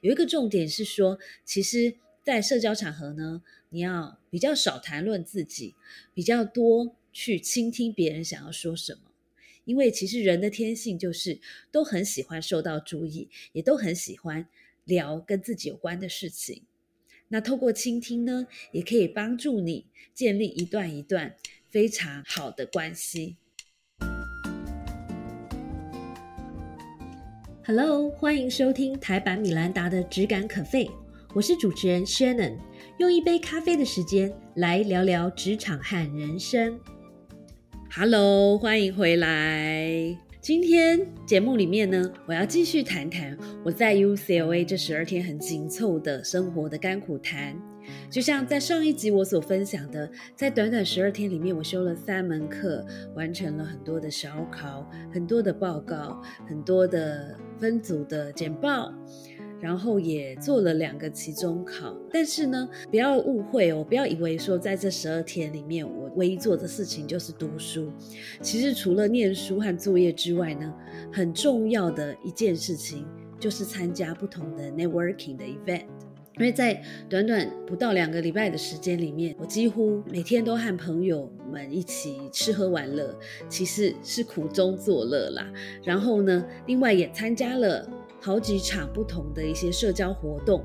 有一个重点是说，其实，在社交场合呢，你要比较少谈论自己，比较多去倾听别人想要说什么。因为其实人的天性就是都很喜欢受到注意，也都很喜欢聊跟自己有关的事情。那透过倾听呢，也可以帮助你建立一段一段非常好的关系。Hello，欢迎收听台版米兰达的《只感可废》，我是主持人 Shannon，用一杯咖啡的时间来聊聊职场和人生。Hello，欢迎回来。今天节目里面呢，我要继续谈谈我在 UCLA 这十二天很紧凑的生活的甘苦谈。就像在上一集我所分享的，在短短十二天里面，我修了三门课，完成了很多的小考、很多的报告、很多的分组的简报。然后也做了两个期中考，但是呢，不要误会哦，不要以为说在这十二天里面，我唯一做的事情就是读书。其实除了念书和作业之外呢，很重要的一件事情就是参加不同的 networking 的 event。因为在短短不到两个礼拜的时间里面，我几乎每天都和朋友们一起吃喝玩乐，其实是苦中作乐啦。然后呢，另外也参加了。好几场不同的一些社交活动，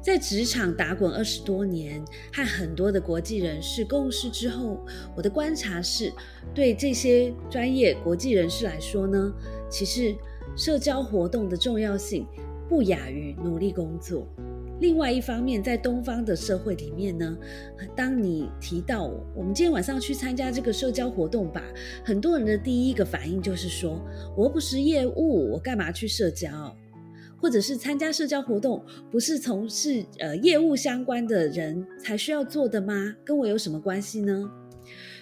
在职场打滚二十多年，和很多的国际人士共事之后，我的观察是，对这些专业国际人士来说呢，其实社交活动的重要性不亚于努力工作。另外一方面，在东方的社会里面呢，当你提到我们今天晚上去参加这个社交活动吧，很多人的第一个反应就是说，我不是业务，我干嘛去社交？或者是参加社交活动，不是从事呃业务相关的人才需要做的吗？跟我有什么关系呢？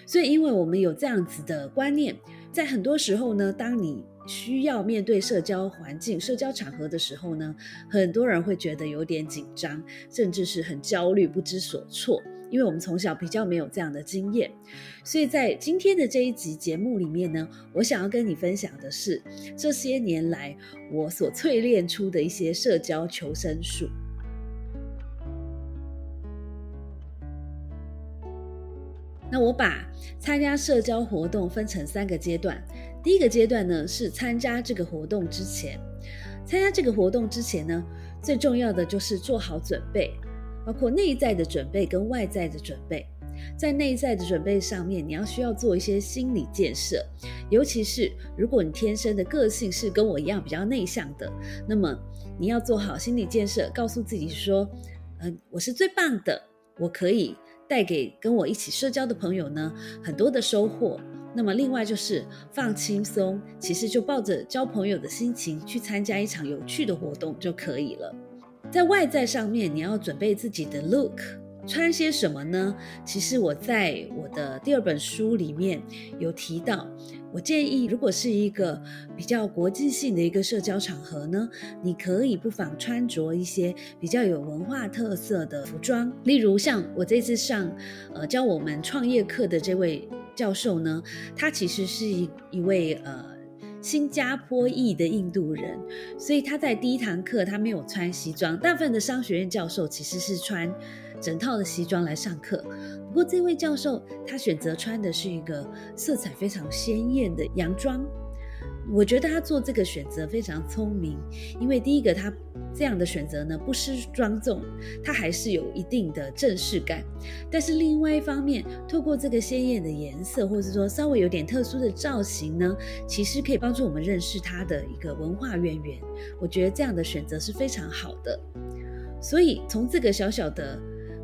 所以，因为我们有这样子的观念，在很多时候呢，当你需要面对社交环境、社交场合的时候呢，很多人会觉得有点紧张，甚至是很焦虑、不知所措。因为我们从小比较没有这样的经验，所以在今天的这一集节目里面呢，我想要跟你分享的是这些年来我所淬炼出的一些社交求生术。那我把参加社交活动分成三个阶段。第一个阶段呢，是参加这个活动之前。参加这个活动之前呢，最重要的就是做好准备，包括内在的准备跟外在的准备。在内在的准备上面，你要需要做一些心理建设，尤其是如果你天生的个性是跟我一样比较内向的，那么你要做好心理建设，告诉自己说：“嗯，我是最棒的，我可以。”带给跟我一起社交的朋友呢，很多的收获。那么另外就是放轻松，其实就抱着交朋友的心情去参加一场有趣的活动就可以了。在外在上面，你要准备自己的 look。穿些什么呢？其实我在我的第二本书里面有提到，我建议如果是一个比较国际性的一个社交场合呢，你可以不妨穿着一些比较有文化特色的服装，例如像我这次上呃教我们创业课的这位教授呢，他其实是一一位呃新加坡裔的印度人，所以他在第一堂课他没有穿西装，大部分的商学院教授其实是穿。整套的西装来上课，不过这位教授他选择穿的是一个色彩非常鲜艳的洋装。我觉得他做这个选择非常聪明，因为第一个他这样的选择呢不失庄重，他还是有一定的正式感。但是另外一方面，透过这个鲜艳的颜色，或者说稍微有点特殊的造型呢，其实可以帮助我们认识他的一个文化渊源。我觉得这样的选择是非常好的。所以从这个小小的。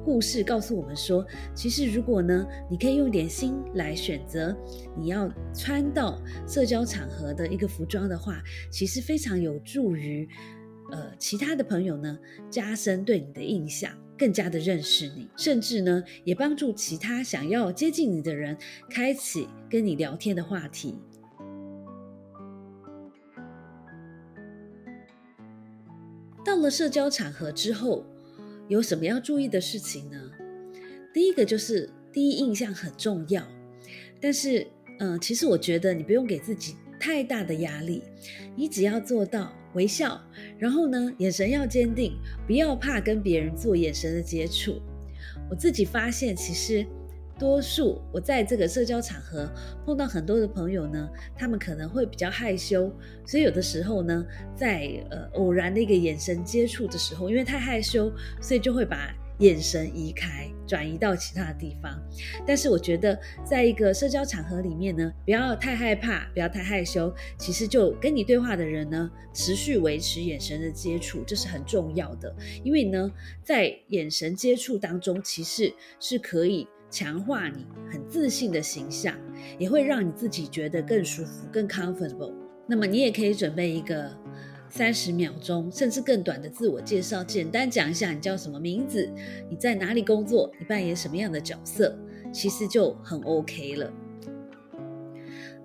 故事告诉我们说，其实如果呢，你可以用点心来选择你要穿到社交场合的一个服装的话，其实非常有助于呃其他的朋友呢加深对你的印象，更加的认识你，甚至呢也帮助其他想要接近你的人开启跟你聊天的话题。到了社交场合之后。有什么要注意的事情呢？第一个就是第一印象很重要，但是，嗯，其实我觉得你不用给自己太大的压力。你只要做到微笑，然后呢，眼神要坚定，不要怕跟别人做眼神的接触。我自己发现，其实。多数我在这个社交场合碰到很多的朋友呢，他们可能会比较害羞，所以有的时候呢，在呃偶然的一个眼神接触的时候，因为太害羞，所以就会把眼神移开，转移到其他的地方。但是我觉得，在一个社交场合里面呢，不要太害怕，不要太害羞，其实就跟你对话的人呢，持续维持眼神的接触，这是很重要的。因为呢，在眼神接触当中，其实是可以。强化你很自信的形象，也会让你自己觉得更舒服、更 comfortable。那么你也可以准备一个三十秒钟，甚至更短的自我介绍，简单讲一下你叫什么名字，你在哪里工作，你扮演什么样的角色，其实就很 OK 了。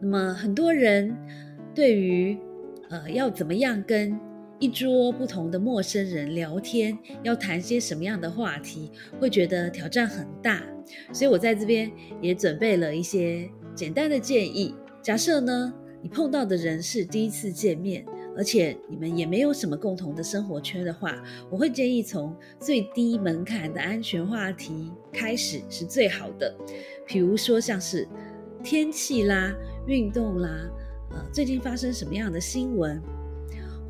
那么很多人对于呃要怎么样跟一桌不同的陌生人聊天，要谈些什么样的话题，会觉得挑战很大。所以我在这边也准备了一些简单的建议。假设呢，你碰到的人是第一次见面，而且你们也没有什么共同的生活圈的话，我会建议从最低门槛的安全话题开始是最好的。比如说像是天气啦、运动啦，呃，最近发生什么样的新闻。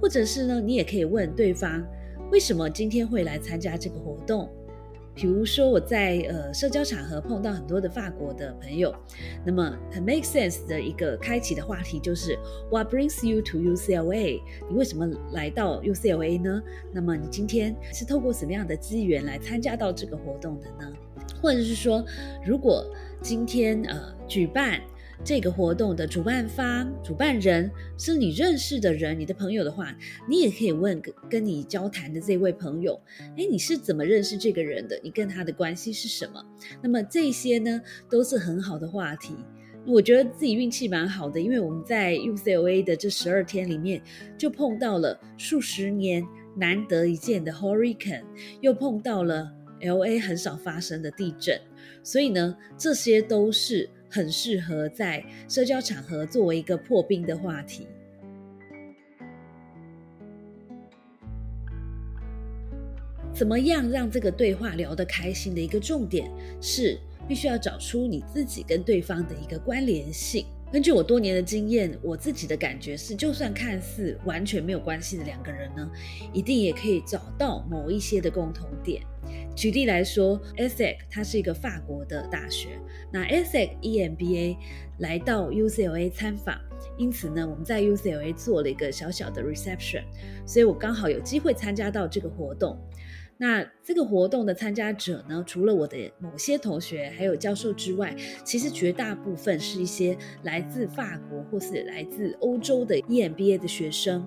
或者是呢，你也可以问对方为什么今天会来参加这个活动。比如说我在呃社交场合碰到很多的法国的朋友，那么很 make sense 的一个开启的话题就是 What brings you to UCLA？你为什么来到 UCLA 呢？那么你今天是透过什么样的资源来参加到这个活动的呢？或者是说，如果今天呃举办。这个活动的主办方、主办人是你认识的人，你的朋友的话，你也可以问跟跟你交谈的这位朋友，哎，你是怎么认识这个人的？你跟他的关系是什么？那么这些呢，都是很好的话题。我觉得自己运气蛮好的，因为我们在 UCLA 的这十二天里面，就碰到了数十年难得一见的 hurricane，又碰到了 LA 很少发生的地震，所以呢，这些都是。很适合在社交场合作为一个破冰的话题。怎么样让这个对话聊得开心的一个重点是，必须要找出你自己跟对方的一个关联性。根据我多年的经验，我自己的感觉是，就算看似完全没有关系的两个人呢，一定也可以找到某一些的共同点。举例来说，ESSEC 它是一个法国的大学，那 ESSEC EMBA 来到 UCLA 参访，因此呢，我们在 UCLA 做了一个小小的 reception，所以我刚好有机会参加到这个活动。那这个活动的参加者呢，除了我的某些同学还有教授之外，其实绝大部分是一些来自法国或是来自欧洲的 EMBA 的学生。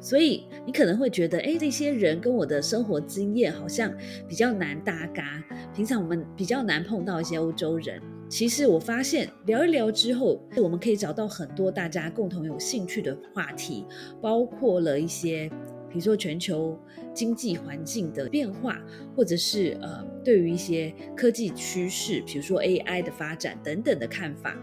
所以你可能会觉得，哎，这些人跟我的生活经验好像比较难搭嘎。平常我们比较难碰到一些欧洲人。其实我发现聊一聊之后，我们可以找到很多大家共同有兴趣的话题，包括了一些。比如说全球经济环境的变化，或者是呃对于一些科技趋势，比如说 AI 的发展等等的看法。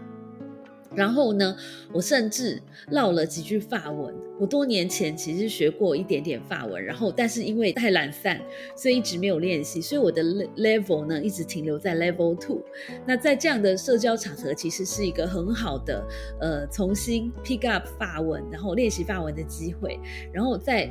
然后呢，我甚至唠了几句法文。我多年前其实学过一点点法文，然后但是因为太懒散，所以一直没有练习，所以我的 level 呢一直停留在 level two。那在这样的社交场合，其实是一个很好的呃重新 pick up 法文，然后练习法文的机会。然后在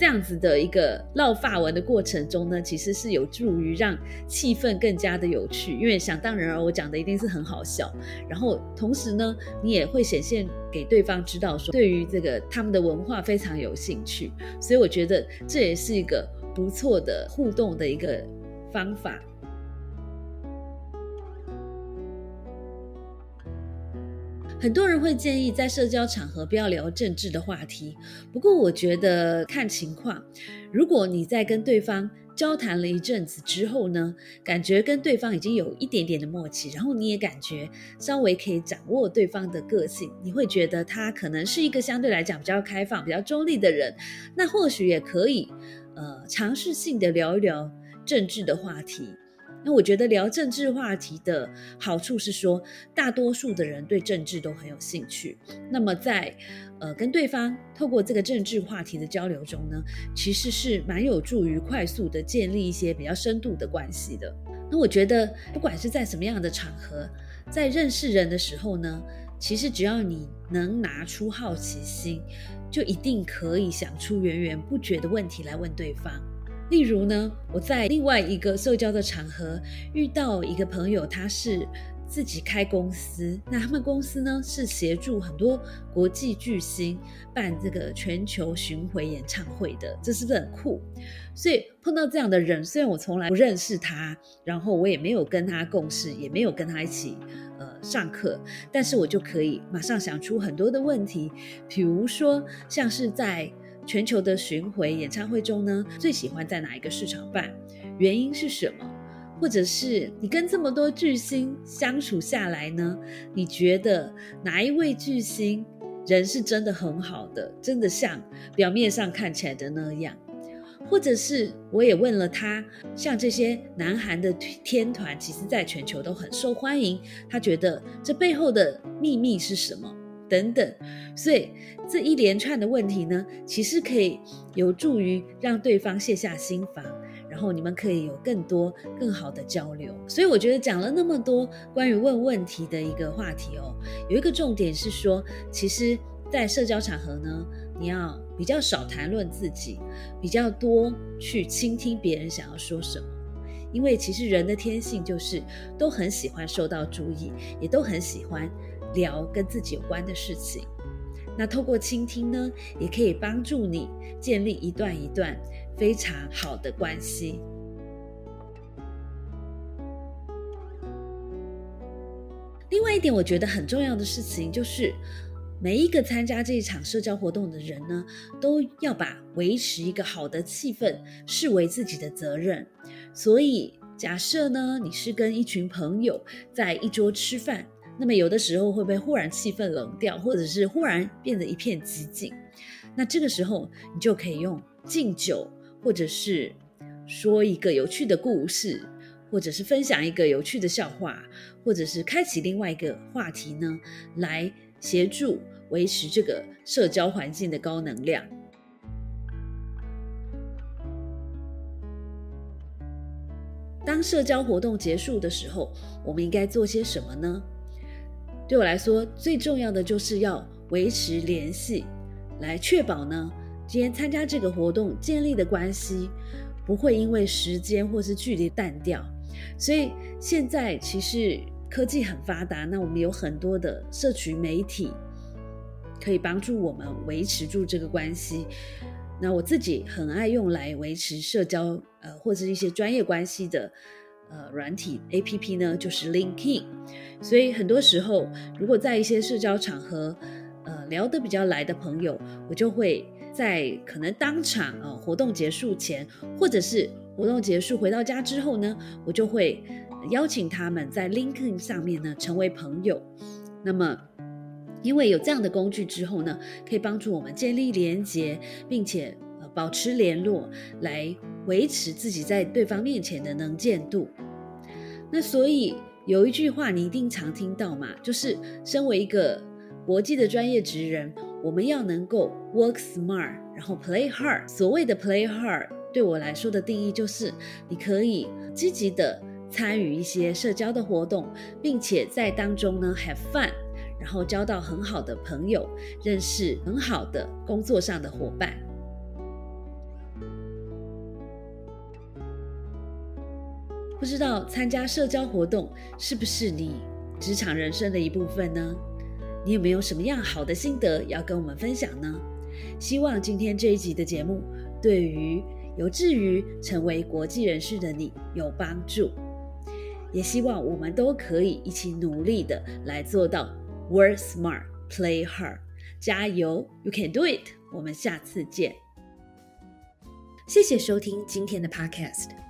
这样子的一个唠法文的过程中呢，其实是有助于让气氛更加的有趣，因为想当然而我讲的一定是很好笑，然后同时呢，你也会显现给对方知道说，对于这个他们的文化非常有兴趣，所以我觉得这也是一个不错的互动的一个方法。很多人会建议在社交场合不要聊政治的话题，不过我觉得看情况。如果你在跟对方交谈了一阵子之后呢，感觉跟对方已经有一点点的默契，然后你也感觉稍微可以掌握对方的个性，你会觉得他可能是一个相对来讲比较开放、比较中立的人，那或许也可以呃尝试性的聊一聊政治的话题。那我觉得聊政治话题的好处是说，大多数的人对政治都很有兴趣。那么在呃跟对方透过这个政治话题的交流中呢，其实是蛮有助于快速的建立一些比较深度的关系的。那我觉得不管是在什么样的场合，在认识人的时候呢，其实只要你能拿出好奇心，就一定可以想出源源不绝的问题来问对方。例如呢，我在另外一个社交的场合遇到一个朋友，他是自己开公司，那他们公司呢是协助很多国际巨星办这个全球巡回演唱会的，这是不是很酷？所以碰到这样的人，虽然我从来不认识他，然后我也没有跟他共事，也没有跟他一起呃上课，但是我就可以马上想出很多的问题，比如说像是在。全球的巡回演唱会中呢，最喜欢在哪一个市场办？原因是什么？或者是你跟这么多巨星相处下来呢？你觉得哪一位巨星人是真的很好的，真的像表面上看起来的那样？或者是我也问了他，像这些南韩的天团，其实在全球都很受欢迎，他觉得这背后的秘密是什么？等等，所以这一连串的问题呢，其实可以有助于让对方卸下心防，然后你们可以有更多更好的交流。所以我觉得讲了那么多关于问问题的一个话题哦，有一个重点是说，其实，在社交场合呢，你要比较少谈论自己，比较多去倾听别人想要说什么，因为其实人的天性就是都很喜欢受到注意，也都很喜欢。聊跟自己有关的事情，那透过倾听呢，也可以帮助你建立一段一段非常好的关系。另外一点，我觉得很重要的事情就是，每一个参加这一场社交活动的人呢，都要把维持一个好的气氛视为自己的责任。所以，假设呢，你是跟一群朋友在一桌吃饭。那么有的时候会不会忽然气氛冷掉，或者是忽然变得一片寂静？那这个时候你就可以用敬酒，或者是说一个有趣的故事，或者是分享一个有趣的笑话，或者是开启另外一个话题呢，来协助维持这个社交环境的高能量。当社交活动结束的时候，我们应该做些什么呢？对我来说，最重要的就是要维持联系，来确保呢，今天参加这个活动建立的关系不会因为时间或是距离淡掉。所以现在其实科技很发达，那我们有很多的社群媒体可以帮助我们维持住这个关系。那我自己很爱用来维持社交，呃，或者一些专业关系的。呃，软体 A P P 呢就是 LinkedIn，所以很多时候，如果在一些社交场合，呃，聊得比较来的朋友，我就会在可能当场啊活动结束前，或者是活动结束回到家之后呢，我就会邀请他们在 LinkedIn 上面呢成为朋友。那么，因为有这样的工具之后呢，可以帮助我们建立连接，并且。保持联络，来维持自己在对方面前的能见度。那所以有一句话你一定常听到嘛，就是身为一个国际的专业职人，我们要能够 work smart，然后 play hard。所谓的 play hard，对我来说的定义就是，你可以积极的参与一些社交的活动，并且在当中呢 have fun，然后交到很好的朋友，认识很好的工作上的伙伴。不知道参加社交活动是不是你职场人生的一部分呢？你有没有什么样好的心得要跟我们分享呢？希望今天这一集的节目对于有志于成为国际人士的你有帮助，也希望我们都可以一起努力的来做到 work smart, play hard，加油，you can do it！我们下次见，谢谢收听今天的 podcast。